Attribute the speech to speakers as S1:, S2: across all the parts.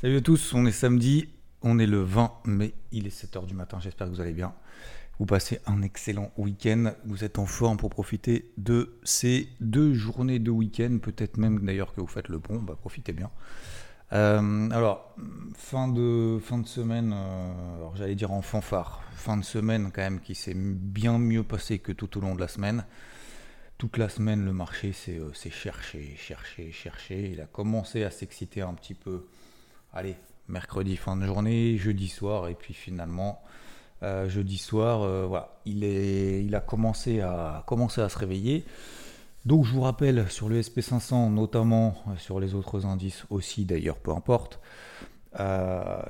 S1: Salut à tous, on est samedi, on est le 20 mai, il est 7h du matin, j'espère que vous allez bien. Vous passez un excellent week-end, vous êtes en forme pour profiter de ces deux journées de week-end, peut-être même d'ailleurs que vous faites le pont, bah profitez bien. Euh, alors, fin de, fin de semaine, euh, j'allais dire en fanfare, fin de semaine quand même qui s'est bien mieux passé que tout au long de la semaine. Toute la semaine, le marché s'est euh, cherché, cherché, cherché. Il a commencé à s'exciter un petit peu allez, mercredi fin de journée, jeudi soir, et puis finalement, euh, jeudi soir, euh, voilà, il, est, il a commencé à, commencer à se réveiller. Donc je vous rappelle sur le SP500, notamment euh, sur les autres indices aussi d'ailleurs, peu importe,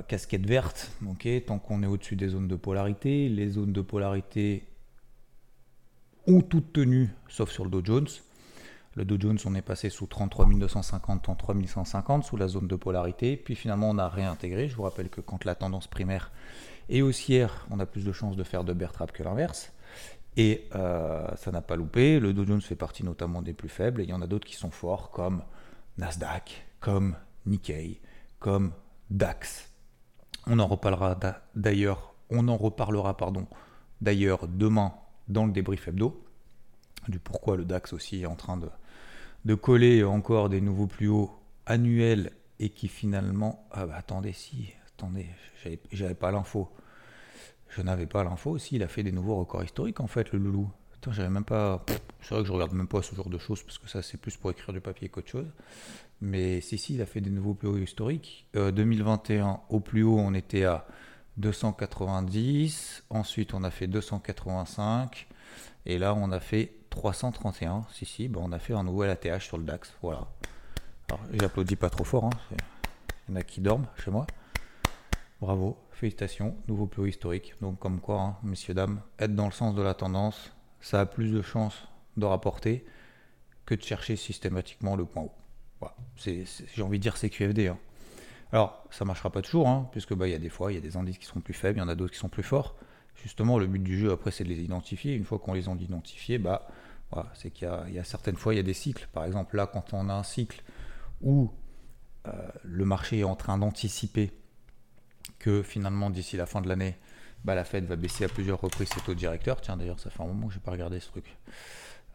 S1: casquette verte, ok, tant qu'on est au-dessus des zones de polarité, les zones de polarité ont toutes tenu, sauf sur le Dow Jones. Le Dow Jones, on est passé sous 33 250, 33 150 sous la zone de polarité. Puis finalement, on a réintégré. Je vous rappelle que quand la tendance primaire est haussière, on a plus de chances de faire de bear trap que l'inverse. Et euh, ça n'a pas loupé. Le Dow Jones fait partie notamment des plus faibles. Et il y en a d'autres qui sont forts, comme Nasdaq, comme Nikkei, comme DAX. On en reparlera d'ailleurs. On en reparlera, pardon, d'ailleurs demain dans le débrief hebdo du pourquoi le DAX aussi est en train de, de coller encore des nouveaux plus hauts annuels et qui finalement. Ah bah attendez, si, attendez, j'avais pas l'info. Je n'avais pas l'info aussi, il a fait des nouveaux records historiques en fait, le loulou. J'avais même pas. C'est vrai que je regarde même pas ce genre de choses parce que ça c'est plus pour écrire du papier qu'autre chose. Mais si, si, il a fait des nouveaux plus hauts historiques. 2021, euh, au plus haut, on était à 290. Ensuite, on a fait 285. Et là, on a fait 331. Si, si, on a fait un nouveau ATH sur le DAX. Voilà. Alors, j'applaudis pas trop fort. Hein. Il y en a qui dorment chez moi. Bravo, félicitations, nouveau plus haut historique. Donc, comme quoi, hein, messieurs, dames, être dans le sens de la tendance, ça a plus de chances de rapporter que de chercher systématiquement le point haut. Voilà. j'ai envie de dire c'est QFD. Hein. Alors, ça marchera pas toujours, hein, puisque bah, il y a des fois, il y a des indices qui sont plus faibles, il y en a d'autres qui sont plus forts. Justement, le but du jeu, après, c'est de les identifier. Une fois qu'on les a identifiés, bah, voilà, c'est qu'il y, a certaines fois, il y a des cycles. Par exemple, là, quand on a un cycle où euh, le marché est en train d'anticiper que finalement, d'ici la fin de l'année, bah, la Fed va baisser à plusieurs reprises ses taux directeurs. Tiens, d'ailleurs, ça fait un moment que je n'ai pas regardé ce truc.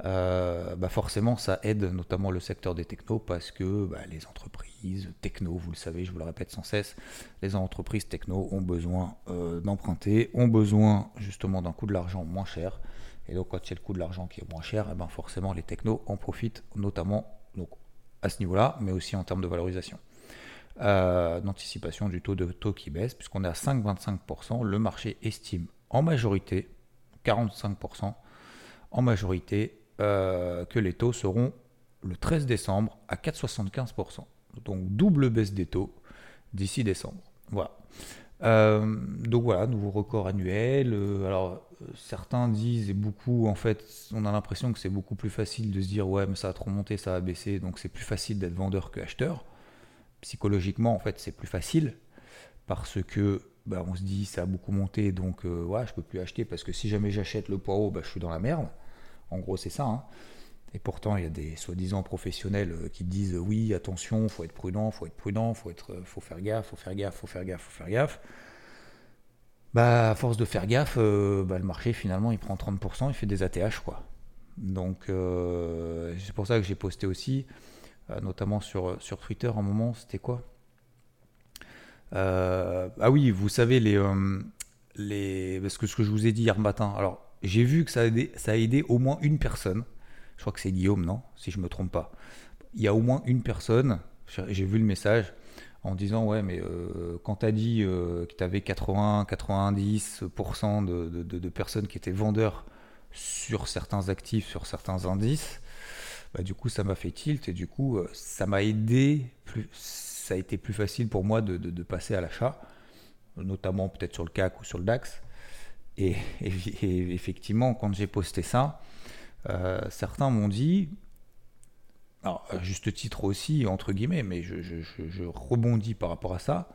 S1: Euh, bah forcément, ça aide notamment le secteur des technos parce que bah, les entreprises techno, vous le savez, je vous le répète sans cesse, les entreprises techno ont besoin euh, d'emprunter, ont besoin justement d'un coût de l'argent moins cher. Et donc, quand a le coût de l'argent qui est moins cher, et eh ben forcément, les technos en profitent, notamment donc, à ce niveau-là, mais aussi en termes de valorisation. Euh, d'anticipation du taux de taux qui baisse, puisqu'on est à 5,25%. Le marché estime en majorité, 45%, en majorité, euh, que les taux seront le 13 décembre à 4,75%. Donc double baisse des taux d'ici décembre. Voilà. Euh, donc voilà, nouveau record annuel. Euh, alors certains disent et beaucoup en fait, on a l'impression que c'est beaucoup plus facile de se dire ouais mais ça a trop monté, ça a baissé, donc c'est plus facile d'être vendeur que acheteur. Psychologiquement en fait c'est plus facile parce que bah, on se dit ça a beaucoup monté donc ouais je peux plus acheter parce que si jamais j'achète le poids haut bah, je suis dans la merde. En gros, c'est ça. Hein. Et pourtant, il y a des soi-disant professionnels euh, qui disent oui, attention, faut être prudent, faut être prudent, faut être, faut faire gaffe, faut faire gaffe, faut faire gaffe, faut faire gaffe. Bah, à force de faire gaffe, euh, bah, le marché finalement il prend 30%, il fait des ATH quoi. Donc euh, c'est pour ça que j'ai posté aussi, notamment sur, sur Twitter, un moment, c'était quoi? Ah oui, vous savez les, les, parce que ce que je vous ai dit hier matin. Alors j'ai vu que ça a, aidé, ça a aidé au moins une personne. Je crois que c'est Guillaume, non Si je me trompe pas. Il y a au moins une personne, j'ai vu le message, en disant Ouais, mais euh, quand tu as dit euh, que tu avais 80-90% de, personnes qui étaient vendeurs sur certains actifs, sur certains indices, bah, du coup, ça m'a fait tilt et du coup, euh, ça m'a aidé. Ça a été plus facile pour moi de passer à l'achat, notamment peut-être sur le CAC ou sur le DAX. Et, effectivement, quand j'ai posté ça, euh, certains m'ont dit, à juste titre aussi, entre guillemets, mais je, rebondis par rapport à ça,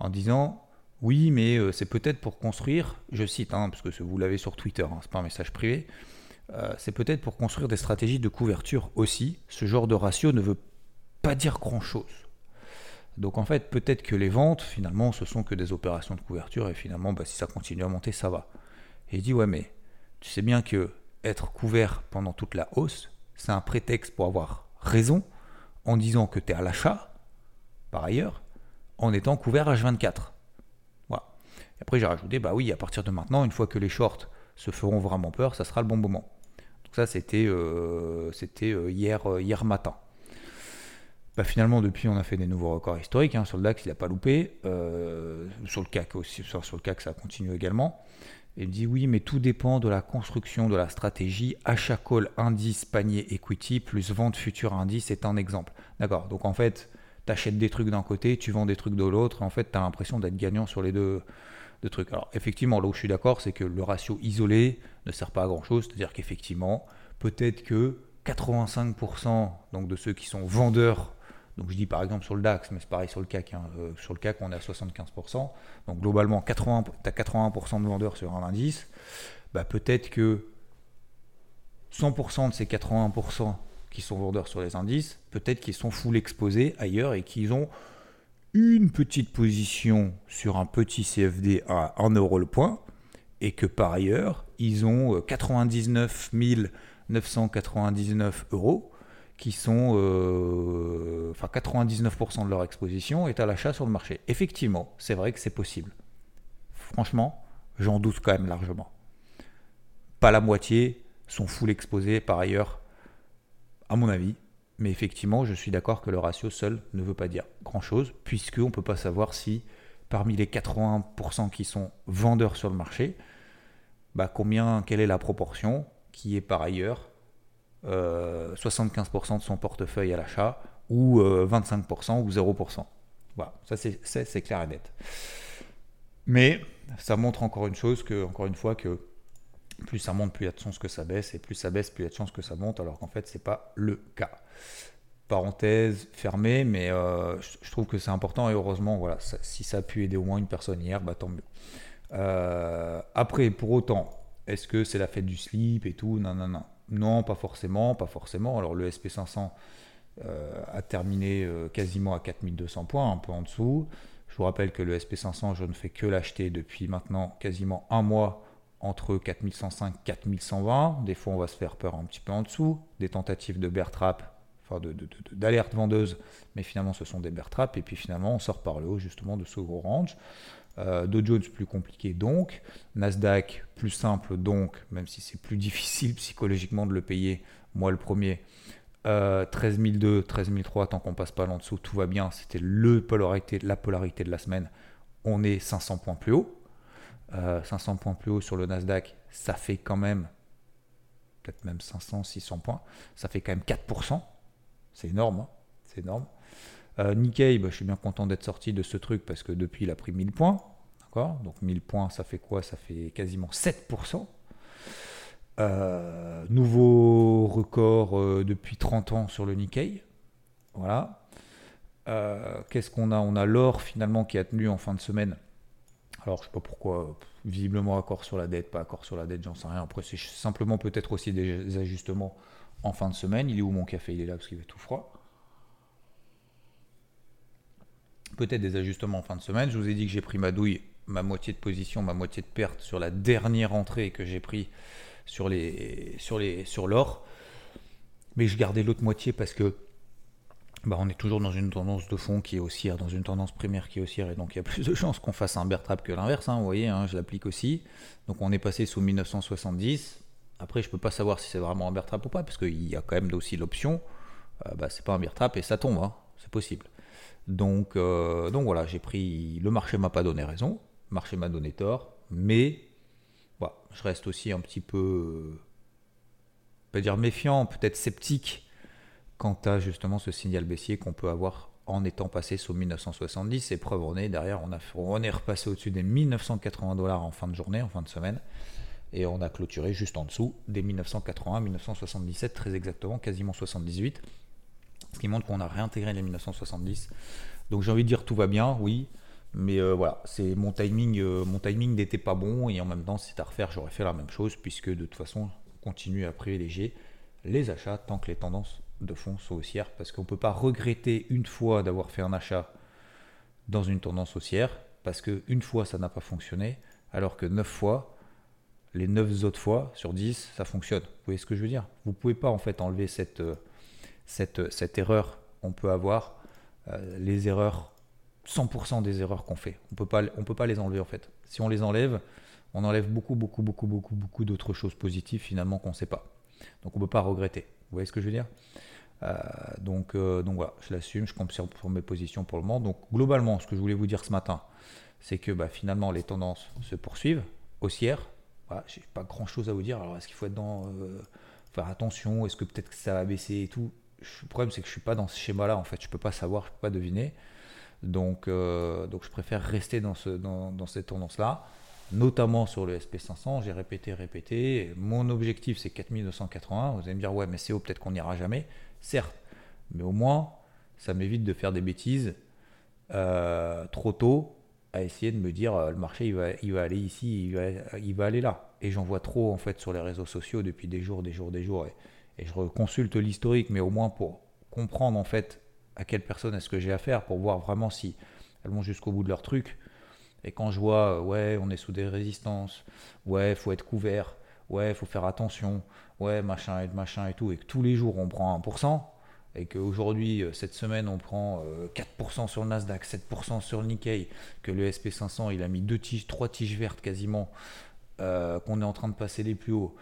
S1: en disant, oui, mais euh, c'est peut-être pour construire, je cite, hein, parce que vous l'avez sur Twitter, hein, c'est pas un message privé, euh, c'est peut-être pour construire des stratégies de couverture aussi. Ce genre de ratio ne veut pas dire grand-chose. Donc en fait, peut-être que les ventes, finalement, ce sont que des opérations de couverture et finalement, bah, si ça continue à monter, ça va. Et il dit ouais, mais tu sais bien que être couvert pendant toute la hausse, c'est un prétexte pour avoir raison en disant que tu es à l'achat, par ailleurs, en étant couvert H24. Voilà. Et après, j'ai rajouté, bah oui, à partir de maintenant, une fois que les shorts se feront vraiment peur, ça sera le bon moment. Donc ça, c'était euh, euh, hier, euh, hier matin. Bah, finalement, depuis, on a fait des nouveaux records historiques. Hein. Sur le DAX, il n'a pas loupé. sur le CAC aussi, sur, le CAC, ça continue également. Et il dit oui, mais tout dépend de la construction de la stratégie. Achat call indice panier equity plus vente future indice est un exemple. D'accord. Donc en fait, tu achètes des trucs d'un côté, tu vends des trucs de l'autre. En fait, tu as l'impression d'être gagnant sur les deux, deux, trucs. Alors effectivement, là où je suis d'accord, c'est que le ratio isolé ne sert pas à grand chose. C'est-à-dire qu'effectivement, peut-être que 85% donc de ceux qui sont vendeurs donc je dis par exemple sur le DAX, mais c'est pareil sur le CAC. Hein. Euh, sur le CAC, on est à 75%. Donc globalement, 80, tu as 81% de vendeurs sur un indice. Bah, peut-être que 100% de ces 80% qui sont vendeurs sur les indices, peut-être qu'ils sont full exposés ailleurs et qu'ils ont une petite position sur un petit CFD à 1 euro le point et que par ailleurs, ils ont 99 euh, 999 euros qui sont, euh, enfin 99% de leur exposition est à l'achat sur le marché. Effectivement, c'est vrai que c'est possible. Franchement, j'en doute quand même largement. Pas la moitié sont full exposés par ailleurs, à mon avis. Mais effectivement, je suis d'accord que le ratio seul ne veut pas dire grand-chose, puisqu'on ne peut pas savoir si parmi les 80% qui sont vendeurs sur le marché, bah combien, quelle est la proportion qui est par ailleurs 75% euh, de son portefeuille à l'achat ou 25% euh, ou 0%. Voilà, ça c'est clair et net. Mais ça montre encore une chose, que, encore une fois, que plus ça monte, plus il y a de chances que ça baisse, et plus ça baisse, plus il y a de chances que ça monte, alors qu'en fait, c'est pas le cas. Parenthèse fermée, mais euh, je trouve que c'est important, et heureusement, voilà, si ça a pu aider au moins une personne hier, bah, tant mieux. après, pour autant, est-ce que c'est la fête du slip et tout? Non, non, non. Non, pas forcément, pas forcément. Alors le SP500 euh, a terminé euh, quasiment à 4200 points, un peu en dessous. Je vous rappelle que le SP500, je ne fais que l'acheter depuis maintenant quasiment un mois entre 4105 et 4120. Des fois, on va se faire peur un petit peu en dessous. Des tentatives de bear trap, enfin d'alerte de, vendeuse, mais finalement, ce sont des bear traps. Et puis finalement, on sort par le haut justement de ce gros range. Euh, Dow Jones plus compliqué donc, Nasdaq plus simple donc, même si c'est plus difficile psychologiquement de le payer, moi le premier. Euh, 13 002, 13 tant qu'on passe pas en dessous, tout va bien. C'était le polarité, la polarité de la semaine. On est 500 points plus haut. 500 euh, points plus haut sur le Nasdaq, ça fait quand même, peut-être même 500, 600 points. Ça fait quand même 4%. C'est énorme. Hein. c'est énorme. Euh, Nikkei, bah, je suis bien content d'être sorti de ce truc parce que depuis, il a pris 1000 points. D'accord? Donc 1000 points, ça fait quoi? Ça fait quasiment 7%. Euh, nouveau record euh, depuis 30 ans sur le Nikkei. Voilà. Qu'est-ce qu'on a? On a l'or finalement qui a tenu en fin de semaine. Alors je sais pas pourquoi, visiblement accord sur la dette, pas accord sur la dette, j'en sais rien. Après c'est simplement peut-être aussi des ajustements en fin de semaine. Il est où mon café? Il est là parce qu'il fait tout froid peut-être des ajustements en fin de semaine. Je vous ai dit que j'ai pris ma douille, ma moitié de position, ma moitié de perte sur la dernière entrée que j'ai pris sur les sur les sur l'or. Mais je gardais l'autre moitié parce que bah, on est toujours dans une tendance de fond qui est haussière, dans une tendance primaire qui est haussière, et donc il y a plus de chances qu'on fasse un bear trap que l'inverse. Hein, vous voyez, hein, je l'applique aussi. Donc on est passé sous 1970. Après, je peux pas savoir si c'est vraiment un bear trap ou pas, parce qu'il y a quand même aussi l'option. Euh, bah, c'est pas un bear trap et ça tombe, hein, c'est possible. Donc, euh, donc voilà, j'ai pris. Le marché m'a pas donné raison, le marché m'a donné tort, mais voilà, je reste aussi un petit peu, pas dire méfiant, peut-être sceptique quant à justement ce signal baissier qu'on peut avoir en étant passé sous 1970. Et preuve, on est derrière, on, a, on est repassé au-dessus des 1980 dollars en fin de journée, en fin de semaine. Et on a clôturé juste en dessous des 1980, 1977, très exactement, quasiment 78 ce qui montre qu'on a réintégré les 1970. Donc j'ai envie de dire tout va bien, oui, mais euh, voilà, c'est mon timing, euh, mon timing n'était pas bon et en même temps, si c'est à refaire, j'aurais fait la même chose puisque de toute façon, on continue à privilégier les achats tant que les tendances de fond sont haussières parce qu'on ne peut pas regretter une fois d'avoir fait un achat dans une tendance haussière parce que une fois ça n'a pas fonctionné, alors que 9 fois, les 9 autres fois sur 10, ça fonctionne. Vous voyez ce que je veux dire? Vous pouvez pas en fait enlever cette, euh, cette, cette erreur. On peut avoir euh, les erreurs, 100% des erreurs qu'on fait. On on peut pas les enlever en fait. Si on les enlève, on enlève beaucoup, beaucoup, beaucoup, beaucoup, beaucoup d'autres choses positives finalement qu'on ne sait pas. Donc on ne peut pas regretter. Vous voyez ce que je veux dire? Euh, donc, donc voilà, je l'assume, je compte sur, mes positions pour le moment. Donc globalement, ce que je voulais vous dire ce matin, c'est que bah, finalement les tendances se poursuivent haussières. Voilà, j'ai pas grand chose à vous dire. Alors est-ce qu'il faut être dans euh, faire attention? Est-ce que peut-être que ça va baisser et tout? Le problème c'est que je suis pas dans ce schéma-là en fait. Je peux pas savoir, je peux pas deviner. Donc, euh, donc je préfère rester dans, ce, dans, dans cette tendance-là, notamment sur le SP500. J'ai répété, répété. Mon objectif c'est 4280. Vous allez me dire ouais mais c'est haut, peut-être qu'on n'ira jamais. Certes, mais au moins ça m'évite de faire des bêtises euh, trop tôt à essayer de me dire euh, le marché il va, il va aller ici, il va, il va aller là. Et j'en vois trop en fait sur les réseaux sociaux depuis des jours, des jours, des jours. Je reconsulte l'historique, mais au moins pour comprendre en fait à quelle personne est-ce que j'ai affaire, pour voir vraiment si elles vont jusqu'au bout de leur truc. Et quand je vois, ouais, on est sous des résistances, ouais, faut être couvert, ouais, faut faire attention, ouais, machin et machin et tout, et que tous les jours on prend 1%, et qu'aujourd'hui, euh, cette semaine, on prend 4% euh, sur le Nasdaq, 7% sur le Nikkei, que le SP500, il a mis deux tiges, trois tiges vertes quasiment, euh, qu'on est en train de passer les plus hauts,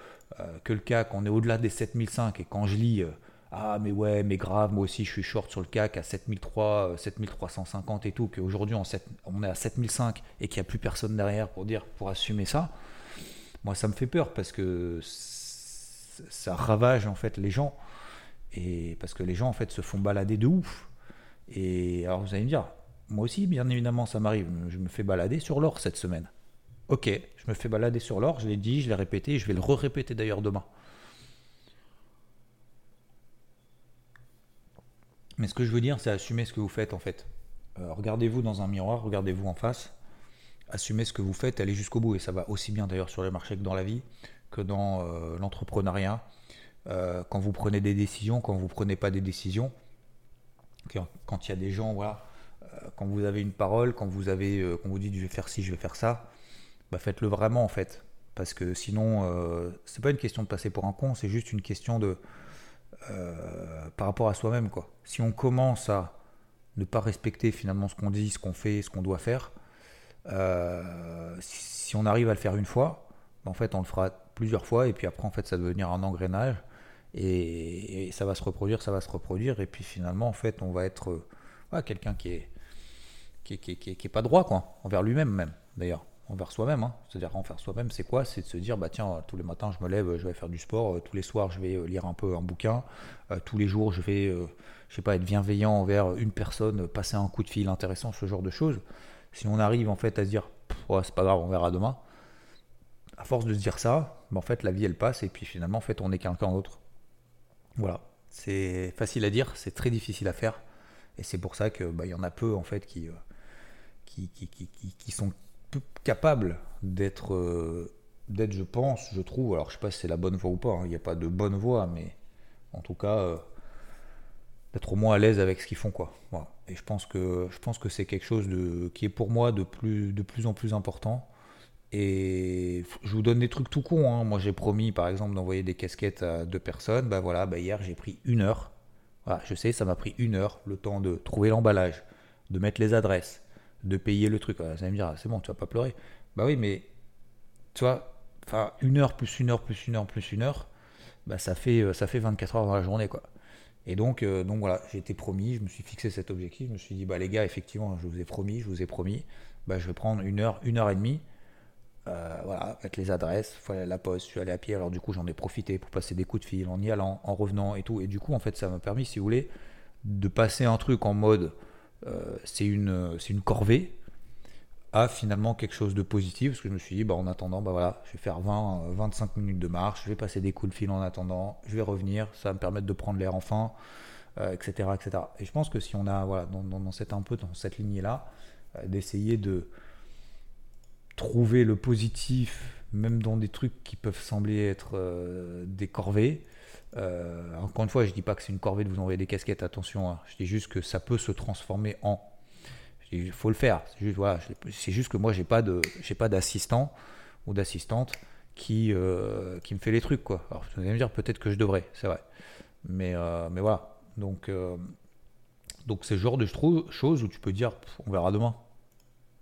S1: que le CAC, on est au-delà des 7005, et quand je lis, ah mais ouais, mais grave, moi aussi je suis short sur le CAC à 7003, 7350 et tout, qu'aujourd'hui on, on est à 7005 et qu'il n'y a plus personne derrière pour dire, pour assumer ça, moi ça me fait peur parce que ça ravage en fait les gens et parce que les gens en fait se font balader de ouf. Et alors vous allez me dire, moi aussi bien évidemment ça m'arrive, je me fais balader sur l'or cette semaine. Ok, je me fais balader sur l'or, je l'ai dit, je l'ai répété, je vais le re-répéter d'ailleurs demain. Mais ce que je veux dire, c'est assumer ce que vous faites en fait. Euh, regardez-vous dans un miroir, regardez-vous en face, assumez ce que vous faites, allez jusqu'au bout. Et ça va aussi bien d'ailleurs sur les marchés que dans la vie, que dans euh, l'entrepreneuriat, euh, quand vous prenez des décisions, quand vous prenez pas des décisions, quand il y a des gens, voilà, quand vous avez une parole, quand vous avez, quand vous dites je vais faire ci, je vais faire ça, bah faites-le vraiment en fait, parce que sinon, euh, c'est pas une question de passer pour un con, c'est juste une question de par rapport à soi-même quoi. Si on commence à ne pas respecter finalement ce qu'on dit, ce qu'on fait, ce qu'on doit faire, si, on arrive à le faire une fois, bah, en fait on le fera plusieurs fois et puis après en fait ça va devenir un engrenage et, ça va se reproduire, ça va se reproduire, et puis finalement, en fait, on va être euh, quelqu'un qui est qui, qui, qui est pas droit, quoi, envers lui-même même, d'ailleurs, envers soi-même. Hein. C'est-à-dire envers soi-même, c'est quoi? C'est de se dire, bah tiens, tous les matins, je me lève, je vais faire du sport, euh, tous les soirs, je vais euh, lire un peu un bouquin, tous les jours, je vais, je sais pas, être bienveillant envers une personne, passer un coup de fil intéressant, ce genre de choses. Si on arrive en fait à se dire, c'est pas grave, on verra demain. À force de se dire ça, bah, en fait, la vie elle passe et puis finalement, en fait, on est quelqu'un d'autre. Voilà, c'est facile à dire, c'est très difficile à faire. Et c'est pour ça qu'il bah, y en a peu en fait qui, euh, qui, qui, qui, qui sont capables d'être, euh, d'être, je pense, je trouve, alors je sais pas si c'est la bonne voie ou pas, hein, il n'y a pas de bonne voie, mais en tout cas, euh, d'être au moins à l'aise avec ce qu'ils font. Quoi. Et je pense que, je pense que c'est quelque chose de, qui est pour moi de plus, de plus en plus important. Et je vous donne des trucs tout cons. Hein. Moi, j'ai promis, par exemple, d'envoyer des casquettes à deux personnes. Bah voilà, bah hier, j'ai pris une heure. Je sais, ça m'a pris une heure, le temps de trouver l'emballage, de mettre les adresses, de payer le truc. ça va me dire, c'est bon, tu vas pas pleurer. Bah oui, mais tu vois, enfin, une heure plus une heure plus une heure plus une heure, bah ça fait, euh, ça fait 24 heures dans la journée, quoi. Et donc, euh, donc voilà, j'ai été promis, je me suis fixé cet objectif. Je me suis dit, bah les gars, effectivement, je vous ai promis, je vous ai promis, bah je vais prendre une heure, une heure et demie euh, voilà, avec les adresses, faut la poste, je suis allé à pied, alors du coup j'en ai profité pour passer des coups de fil en y allant, en revenant et tout. Et du coup, en fait, ça m'a permis, si vous voulez, de passer un truc en mode c'est une, une corvée à finalement quelque chose de positif. Parce que je me suis dit, bah, en attendant, bah, voilà, je vais faire 20, 25 minutes de marche, je vais passer des coups de fil en attendant, je vais revenir, ça va me permettre de prendre l'air enfin, etc., euh, etc. Et je pense que si on a, voilà, dans, dans, cette, un peu dans cette lignée-là, d'essayer de trouver le positif, même dans des trucs qui peuvent sembler être euh, des corvées. Euh, encore une fois, je dis pas que c'est une corvée de vous envoyer des casquettes, attention, hein. je dis juste que ça peut se transformer en. Il faut le faire. C'est juste, que moi, j'ai pas pas d'assistant ou d'assistante qui, euh, qui me fait les trucs, quoi. Alors, vous allez me dire peut-être que je devrais, c'est vrai. Mais, euh, mais voilà. Donc, donc c'est le genre de choses où tu peux dire, on verra demain.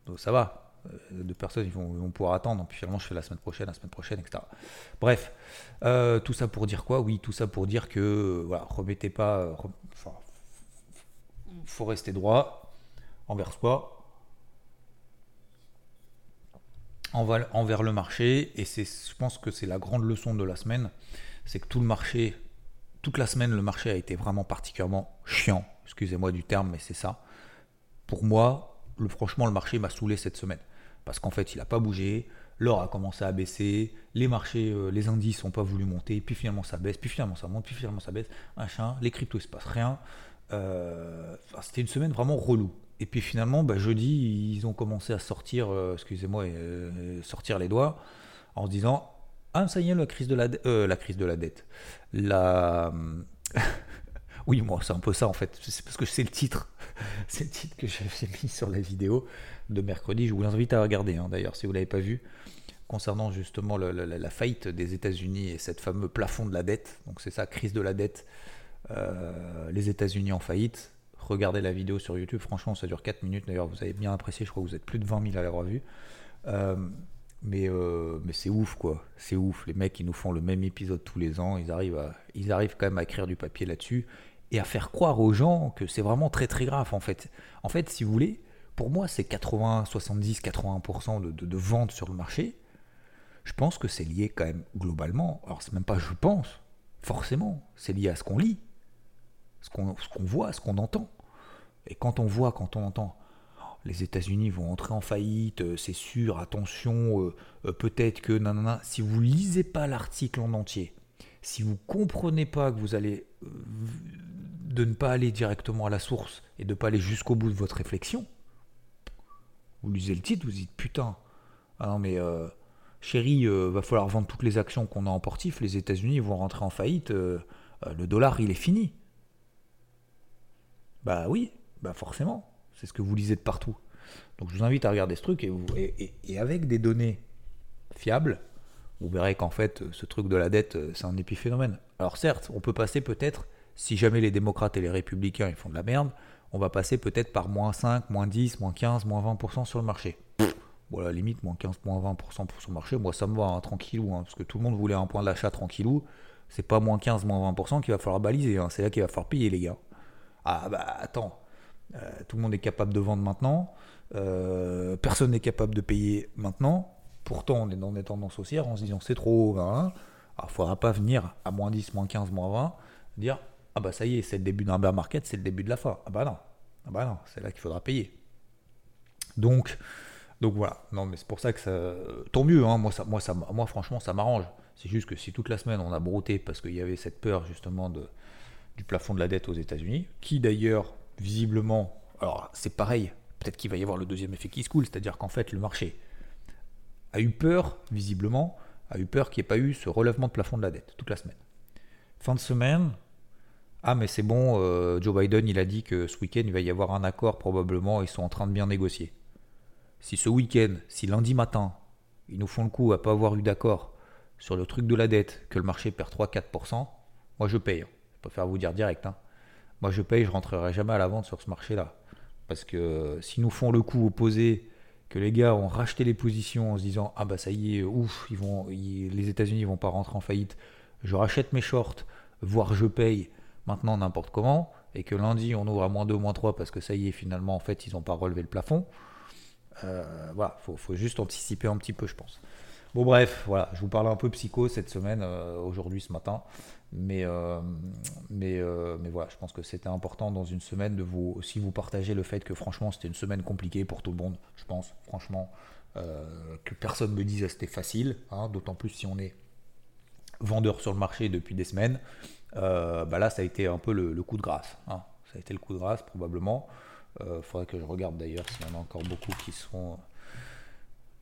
S1: Donc ça va. De personnes ils vont, pouvoir attendre. Puis finalement, je fais la semaine prochaine, la semaine prochaine, etc. Bref, tout ça pour dire quoi? Oui, tout ça pour dire que voilà, remettez pas. Faut rester droit envers soi, envers le marché. Et c'est, je pense que c'est la grande leçon de la semaine, c'est que tout le marché, toute la semaine, le marché a été vraiment particulièrement chiant. Excusez-moi du terme, mais c'est ça. Pour moi, franchement, le marché m'a saoulé cette semaine. Parce qu'en fait, il n'a pas bougé. L'or a commencé à baisser, les marchés, euh, les indices n'ont pas voulu monter, puis finalement ça baisse, puis finalement ça monte, puis finalement ça baisse, machin. Les cryptos, il se passe rien. Euh, c'était une semaine vraiment relou. Et puis finalement, bah, jeudi, ils ont commencé à sortir, euh, excusez-moi, sortir les doigts en se disant Ah, ça y est, la crise de la, la, crise de la dette. Oui, moi, c'est un peu ça en fait. Parce que c'est le titre. c'est le titre que j'avais mis sur la vidéo de mercredi. Je vous invite à regarder hein, d'ailleurs si vous ne l'avez pas vu. Concernant justement la faillite des États-Unis et cette fameux plafond de la dette. Donc, c'est ça, crise de la dette euh, les États-Unis en faillite. Regardez la vidéo sur YouTube, franchement, ça dure 4 minutes. D'ailleurs, vous avez bien apprécié, je crois que vous êtes plus de 20 000 à l'avoir vu. Euh, mais, euh, mais c'est ouf, quoi. C'est ouf. Les mecs, ils nous font le même épisode tous les ans. Ils arrivent, ils arrivent quand même à écrire du papier là-dessus et à faire croire aux gens que c'est vraiment très très grave, en fait. En fait, si vous voulez, pour moi, c'est 80, 70, 80% de, de, ventes sur le marché. Je pense que c'est lié quand même globalement. Alors, c'est même pas je pense, forcément. C'est lié à ce qu'on lit ce qu'on voit, ce qu'on entend. Et quand on voit, quand on entend, les États-Unis vont entrer en faillite, euh, c'est sûr, attention, euh, euh, peut-être que nanana. Si vous lisez pas l'article en entier, si vous comprenez pas que vous allez de ne pas aller directement à la source et de ne pas aller jusqu'au bout de votre réflexion, vous lisez le titre, vous dites putain, ah mais chérie, va falloir vendre toutes les actions qu'on a en portif, les États-Unis vont rentrer en faillite, le dollar il est fini. Bah oui, bah forcément, c'est ce que vous lisez de partout. Donc je vous invite à regarder ce truc et, et, avec des données fiables, vous verrez qu'en fait ce truc de la dette, euh, c'est un épiphénomène. Alors certes, on peut passer peut-être, si jamais les démocrates et les républicains ils font de la merde, on va passer peut-être par moins 5, moins 10, moins 15, moins 20% sur le marché. Voilà, limite, moins 15, moins 20% sur le marché, moi ça me va, hein, tranquillou, hein, parce que tout le monde voulait un point d'achat tranquillou. C'est pas moins 15, moins 20% qu'il va falloir baliser, hein, c'est là qu'il va falloir payer les gars. Ah bah attends, euh, tout le monde est capable de vendre maintenant, euh, personne n'est capable de payer maintenant, pourtant on est dans des tendances haussières en se disant c'est trop haut, hein. alors il faudra pas venir à moins 10, moins 15, moins 20, dire ah bah ça y est, c'est le début d'un bear market, c'est le début de la fin. Ah bah non, ah bah non, c'est là qu'il faudra payer. Donc, donc voilà, non mais c'est pour ça que ça. Tant mieux, hein. moi, moi, franchement ça m'arrange. C'est juste que si toute la semaine on a brouté parce qu'il y avait cette peur justement du plafond de la dette aux États-Unis, qui d'ailleurs, visiblement, alors c'est pareil, peut-être qu'il va y avoir le deuxième effet qui se coule, c'est-à-dire qu'en fait le marché a eu peur, visiblement, a eu peur qu'il n'y ait pas eu ce relèvement de plafond de la dette toute la semaine. Fin de semaine, ah mais c'est bon, euh, Joe Biden il a dit que ce week-end il va y avoir un accord probablement, ils sont en train de bien négocier. Si ce week-end, si lundi matin, ils nous font le coup à pas avoir eu d'accord sur le truc de la dette, que le marché perd 3-4%, moi je paye préfère vous dire direct. Hein. Moi, je paye, je rentrerai jamais à la vente sur ce marché-là. Parce que si nous font le coup opposé, les gars ont racheté les positions en se disant Ah bah ça y est, ouf, ils vont, les États-Unis vont pas rentrer en faillite, je rachète mes shorts, voire je paye maintenant n'importe comment, et que lundi on ouvre à moins 2, moins 3 parce que ça y est, finalement, en fait, ils n'ont pas relevé le plafond. Euh, voilà, faut, faut juste anticiper un petit peu, je pense. Bon bref, voilà, je vous parle un peu psycho cette semaine, euh, aujourd'hui, ce matin. Mais, euh, mais, euh, mais voilà, je pense que c'était important dans une semaine de vous aussi vous partager le fait que franchement c'était une semaine compliquée pour tout le monde. Je pense franchement que personne me dise que c'était facile, hein, d'autant plus si on est vendeur sur le marché depuis des semaines. bah là, ça a été un peu le, coup de grâce. Hein. Ça a été le coup de grâce probablement. Il faudrait que je regarde d'ailleurs s'il y en a encore beaucoup qui sont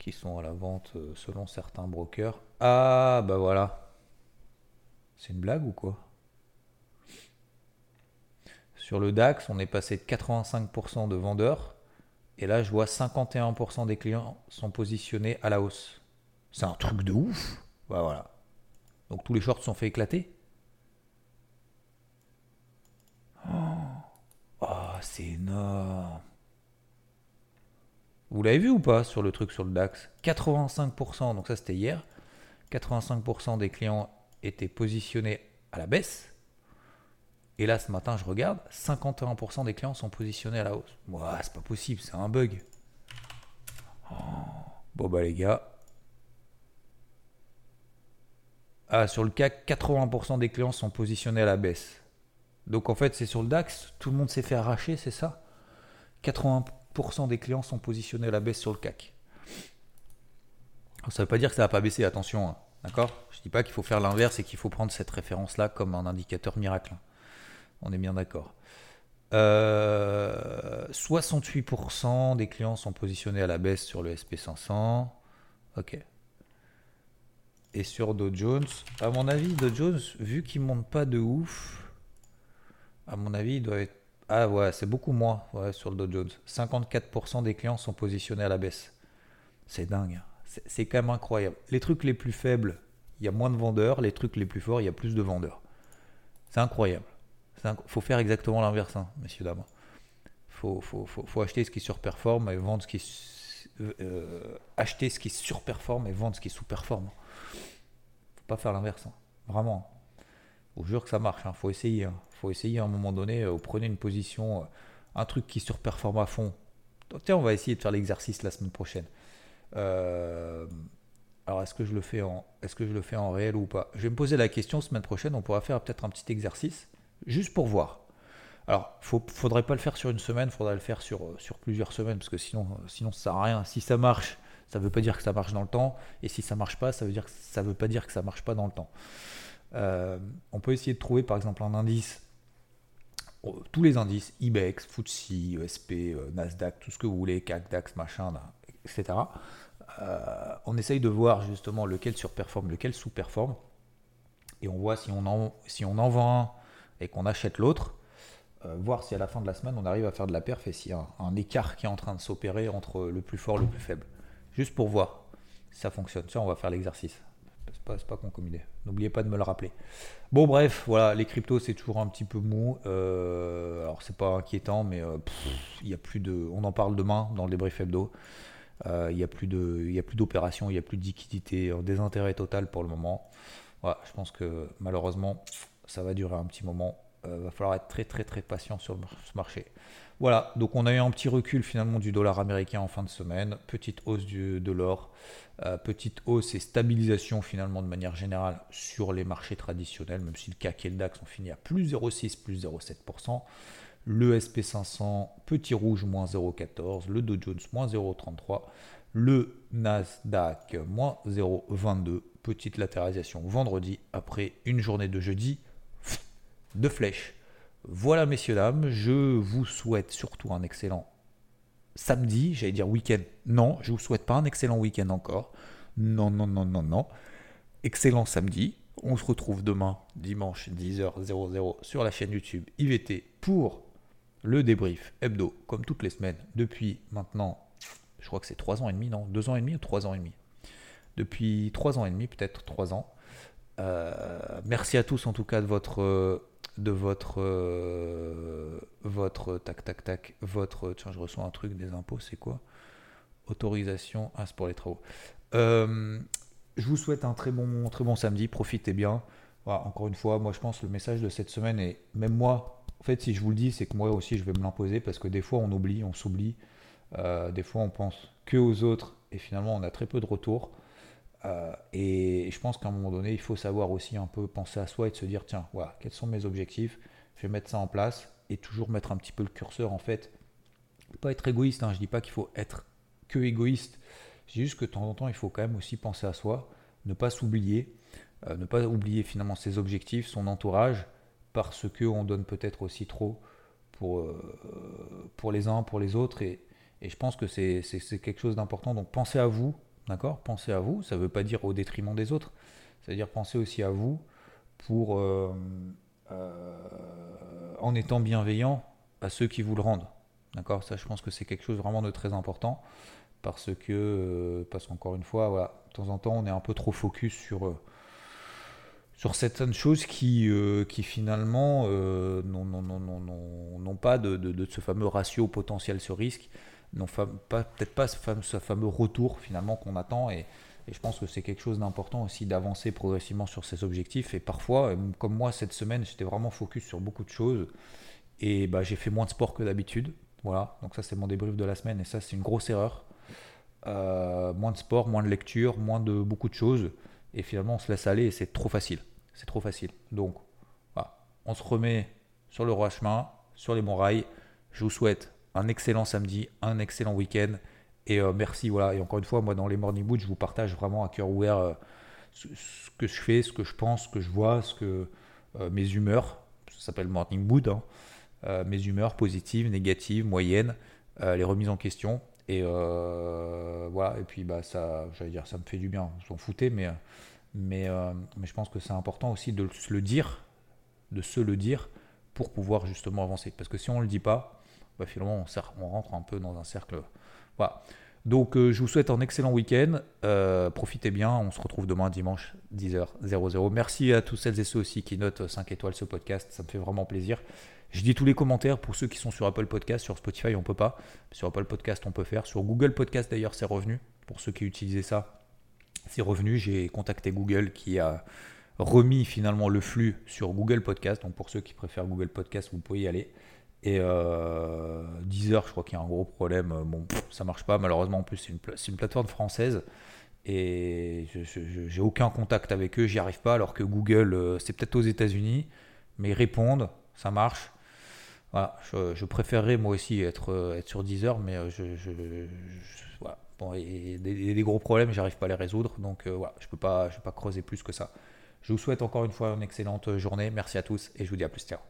S1: qui sont à la vente euh, selon certains brokers. Ah, bah voilà. C'est une blague ou quoi? Sur le DAX, on est passé de 85% de vendeurs Et là, je vois 51% des clients sont positionnés à la hausse. C'est un truc de ouf. Bah, voilà. Donc tous les shorts sont fait éclater. Oh, oh c'est énorme. Vous l'avez vu ou pas sur le truc sur le DAX? 85%, donc ça c'était hier, 85% des clients étaient positionnés à la baisse. Et là, ce matin, je regarde, 51% des clients sont positionnés à la hausse. Ouah, c'est pas possible, c'est un bug. Oh. Bon bah les gars. Ah, sur le CAC, 80% des clients sont positionnés à la baisse. Donc en fait, c'est sur le DAX, tout le monde s'est fait arracher, c'est ça? 80% des clients sont positionnés à la baisse sur le CAC. Ça ne veut pas dire que ça va pas baisser, attention. Hein. D'accord? Je ne dis pas qu'il faut faire l'inverse et qu'il faut prendre cette référence-là comme un indicateur miracle. On est bien d'accord. 68% euh, des clients sont positionnés à la baisse sur le SP500. Ok. Et sur Dow Jones, à mon avis, Dow Jones, vu qu'il ne monte pas de ouf, à mon avis, il doit être. Ah ouais, c'est beaucoup moins sur le Dow Jones. 54% des clients sont positionnés à la baisse. C'est dingue. Hein c'est quand même incroyable. Les trucs les plus faibles, il y a moins de vendeurs. Les trucs les plus forts, il y a plus de vendeurs. C'est incroyable. Il faut faire exactement l'inverse, hein, messieurs, dames. Il faut, acheter ce qui surperforme et vendre ce qui. Euh, acheter ce qui surperforme et vendre ce qui faut pas faire l'inverse. Hein. Vraiment. Je vous jure que ça marche. Il hein. faut essayer. faut essayer à un moment donné. Euh, vous prenez une position, euh, un truc qui surperforme à fond. Tiens, on va essayer de faire l'exercice la semaine prochaine. Euh, alors est-ce que je le fais en est-ce que je le fais en réel ou pas? Je vais me poser la question semaine prochaine. On pourra faire peut-être un petit exercice juste pour voir. Alors, ne faudrait pas le faire sur une semaine, faudrait le faire sur, euh, plusieurs semaines parce que sinon, euh, sinon ça sert à rien. Si ça marche, ça ne veut pas dire que ça marche dans le temps, et si ça marche pas, ça veut veut pas dire que ça marche pas dans le temps. on peut essayer de trouver par exemple un indice, tous les indices, IBEX, FTSE, ESP, Nasdaq, tout ce que vous voulez, CAC, DAX, machin, etc. Euh, on essaye de voir justement lequel surperforme, lequel sous-performe. Et on voit si on en, si on en vend un et qu'on achète l'autre, euh, voir si à la fin de la semaine on arrive à faire de la perf et s'il y a un, écart qui est en train de s'opérer entre le plus fort et le plus faible. Juste pour voir si ça fonctionne. Tiens, on va faire l'exercice. C'est pas, pas. N'oubliez pas de me le rappeler. Bon, bref, voilà, les cryptos c'est toujours un petit peu mou. Euh, alors c'est pas inquiétant, mais il y a plus de. On en parle demain dans le débrief hebdo. Euh, il n'y a plus d'opérations, il n'y a plus de liquidité, désintérêt total pour le moment. je pense que malheureusement, ça va durer un petit moment. Il euh, va falloir être très très très patient sur ce marché. Voilà, donc on a eu un petit recul finalement du dollar américain en fin de semaine, petite hausse de l'or, euh, petite hausse et stabilisation finalement de manière générale sur les marchés traditionnels, même si le CAC et le DAX ont fini à plus 0,6, plus 0,7% le SP500 petit rouge moins 0,14, le Dow Jones moins 0,33, le Nasdaq moins 0,22, petite latéralisation vendredi après une journée de jeudi de flèche. Voilà messieurs dames, je vous souhaite surtout un excellent samedi, j'allais dire week-end. Non, je vous souhaite pas un excellent week-end encore. Non, non, non, non, non. Excellent samedi. On se retrouve demain, dimanche 10h00 sur la chaîne YouTube IVT pour le débrief hebdo, comme toutes les semaines, depuis maintenant, je crois que c'est 3 ans et demi, non 2 ans et demi ou 3 ans et demi. Depuis 3 ans et demi, peut-être 3 ans. Euh, merci à tous en tout cas de votre de votre votre tac tac tac votre tiens je reçois un truc des impôts c'est quoi? Autorisation ah c'est pour les travaux. Euh, je vous souhaite un très bon très bon samedi profitez bien. Encore une fois moi je pense le message de cette semaine et même moi en fait, si je vous le dis, c'est que moi aussi, je vais me l'imposer parce que des fois, on oublie, on s'oublie. Euh, des fois, on pense que aux autres et finalement, on a très peu de retours. Euh, et je pense qu'à un moment donné, il faut savoir aussi un peu penser à soi et de se dire tiens, voilà, quels sont mes objectifs? Je vais mettre ça en place et toujours mettre un petit peu le curseur en fait. Pas être égoïste, hein, je dis pas qu'il faut être que égoïste. Dis juste que de temps en temps, il faut quand même aussi penser à soi, ne pas s'oublier, euh, ne pas oublier finalement ses objectifs, son entourage parce qu'on donne peut-être aussi trop pour, euh, pour les uns, pour les autres. Et, et je pense que c'est quelque chose d'important. Donc pensez à vous, d'accord? Pensez à vous. Ça ne veut pas dire au détriment des autres. C'est-à-dire pensez aussi à vous pour, euh, euh, en étant bienveillant à ceux qui vous le rendent. D'accord? Ça, je pense que c'est quelque chose vraiment de très important. Parce que, parce qu'encore une fois, voilà, de temps en temps, on est un peu trop focus sur sur certaines choses qui, euh, qui finalement euh, n'ont pas de, ce fameux ratio potentiel sur risque, n'ont peut-être pas ce fameux, retour finalement qu'on attend. Et, je pense que c'est quelque chose d'important aussi d'avancer progressivement sur ces objectifs. Et parfois, comme moi cette semaine, j'étais vraiment focus sur beaucoup de choses. Et bah, j'ai fait moins de sport que d'habitude. Voilà, donc ça c'est mon débrief de la semaine. Et ça c'est une grosse erreur. Euh, moins de sport, moins de lecture, moins de beaucoup de choses. Et finalement on se laisse aller et c'est trop facile. C'est trop facile. Donc, on se remet sur le roi chemin, sur les bons rails. Je vous souhaite un excellent samedi, un excellent week-end. Et euh, merci. Voilà. Et encore une fois, moi, dans les Morning Boots, je vous partage vraiment à cœur ouvert euh, ce, que je fais, ce que je pense, ce que je vois, ce que euh, mes humeurs. Ça s'appelle Morning Mood. Hein, mes humeurs positives, négatives, moyennes, les remises en question. Et voilà. Puis, bah, ça, j'allais dire, ça me fait du bien. Vous s'en foutez, mais mais, euh, mais je pense que c'est important aussi de se le dire, de se le dire pour pouvoir justement avancer. Parce que si on ne le dit pas, bah, finalement on, rentre un peu dans un cercle. Voilà. Donc euh, je vous souhaite un excellent week-end. Euh, profitez bien. On se retrouve demain dimanche 10h00. Merci à tous celles et ceux aussi qui notent 5 étoiles ce podcast. Ça me fait vraiment plaisir. Je dis tous les commentaires pour ceux qui sont sur Apple Podcast. Sur Spotify, on peut pas. Sur Apple Podcast, on peut faire. Sur Google Podcast, d'ailleurs, c'est revenu. Pour ceux qui utilisaient ça, c'est revenu. J'ai contacté Google qui a remis finalement le flux sur Google Podcast. Donc pour ceux qui préfèrent Google Podcast, vous pouvez y aller. Et euh, Deezer, je crois qu'il y a un gros problème. Bon, ça marche pas. Malheureusement, en plus, c'est une, plateforme française. Et j'ai aucun contact avec eux, j'y arrive pas. Alors que Google, euh, c'est peut-être aux États-Unis, mais ils répondent, ça marche. Voilà, je, préférerais moi aussi être, euh, être sur Deezer, mais euh, je, Et des, des, gros problèmes, j'arrive pas à les résoudre, donc euh, voilà, je peux peux pas creuser plus que ça. Je vous souhaite encore une fois une excellente journée. Merci à tous et je vous dis à plus. Ciao.